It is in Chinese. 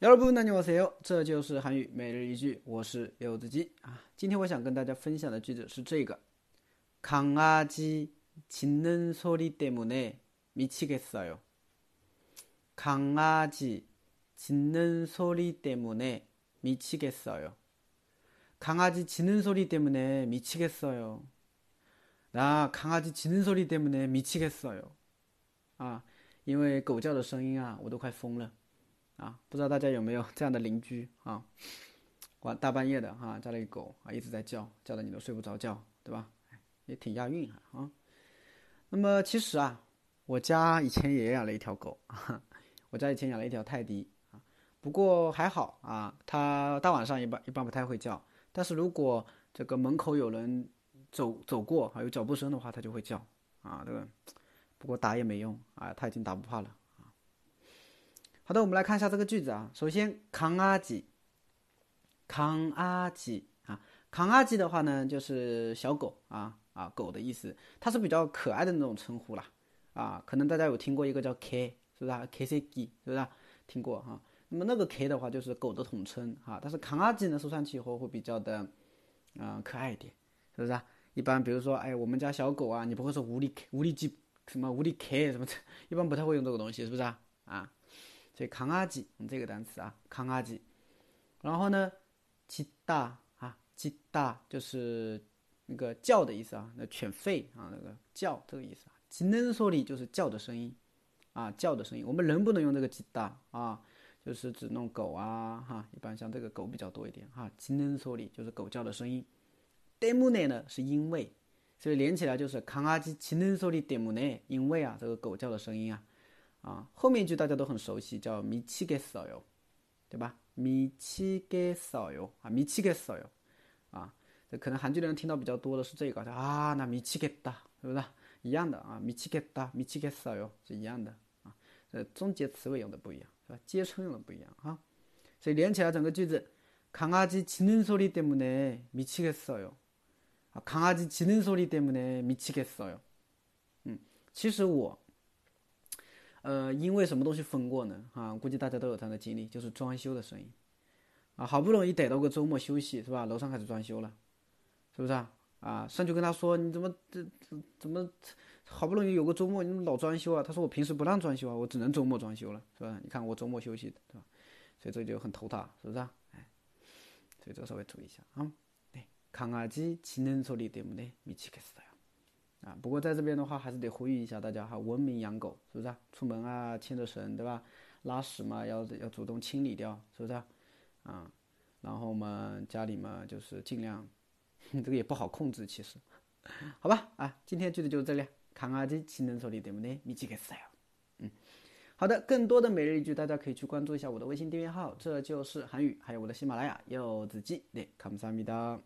여러분 안녕하세요. 这就是韩语每日一句我是柚子鸡啊 今天我想跟大家分享的句子是这个 강아지 짖는 소리 때문에 미치겠어요. 강아지 짖는 소리 때문에 미치겠어요. 강아지 짖는 소리 때문에 미치겠어요. 나 강아지 짖는 소리 때문에 미치겠어요. 아, 因为狗叫的声音啊，我都快疯了。 啊，不知道大家有没有这样的邻居啊？晚大半夜的哈，家里狗啊一直在叫，叫的你都睡不着觉，对吧？也挺押韵啊。那么其实啊，我家以前也养了一条狗，我家以前养了一条泰迪啊。不过还好啊，它大晚上一般一般不太会叫，但是如果这个门口有人走走过啊，有脚步声的话，它就会叫啊。这个不过打也没用啊，它已经打不怕了。好的，我们来看一下这个句子啊。首先，康阿吉，康阿吉啊，康阿吉的话呢，就是小狗啊啊，狗的意思，它是比较可爱的那种称呼啦啊。可能大家有听过一个叫 K，是不是啊？K C G，是不是？啊听过哈。那么那个 K 的话就是狗的统称哈，但是康阿吉呢，说上去以后会比较的嗯可爱一点，是不是啊？一般比如说，哎，我们家小狗啊，你不会说无力无力鸡什么无力 K 什么，一般不太会用这个东西，是不是啊？啊。所以康阿吉这个单词啊，康阿吉，然后呢，鸡大啊，鸡大就是那个叫的意思啊，那犬吠啊，那个叫这个意思啊。鸡能说里就是叫的声音啊，叫的声音。我们人不能用这个鸡大啊，就是指弄狗啊哈，一般像这个狗比较多一点哈。鸡能说里就是狗叫的声音。때문에呢是因为，所以连起来就是康阿吉鸡能说里때문 에， 因为啊这个狗叫的声音啊。 啊，后面一句大家都很熟悉，叫미치겠어 요， 对吧？미치겠어 요， 啊，미치겠어 요， 啊，这可能韩剧的人听到比较多的是这个，啊，那미치겠 다， 是不是一样的啊？미치겠 다， 미치겠어 요， 是一样的啊。呃，终结词尾用的不一样，是吧？接称用的不一样哈。所以连起来整个句子，강아지짖는소리때문에미치겠어 요， 啊，강아지짖는소리때문에미치겠어 요。 嗯，其实我。 呃，因为什么东西疯过呢？啊，估计大家都有这样的经历，就是装修的声音，啊，好不容易逮到个周末休息，是吧？楼上开始装修了，是不是啊？啊，上去跟他说，你怎么这怎怎么好不容易有个周末，你怎么老装修啊？他说我平时不让装修啊，我只能周末装修了，是吧？你看我周末休息的，对吧？所以这就很头大，是不是啊？哎，所以这个稍微注意一下啊。对，강아지짖는소리때문에미치겠어 요。 啊，不过在这边的话，还是得呼吁一下大家哈，文明养狗，是不是啊？出门啊，牵着绳，对吧？拉屎嘛，要要主动清理掉，是不是啊？啊，然后嘛，家里嘛，就是尽量，这个也不好控制，其实，好吧？啊，今天句子就是这里，看阿基亲能说的对不对？你记个死呀？嗯，好的，更多的每日一句，大家可以去关注一下我的微信订阅号，这就是韩语，还有我的喜马拉雅柚子鸡，对，감사합니다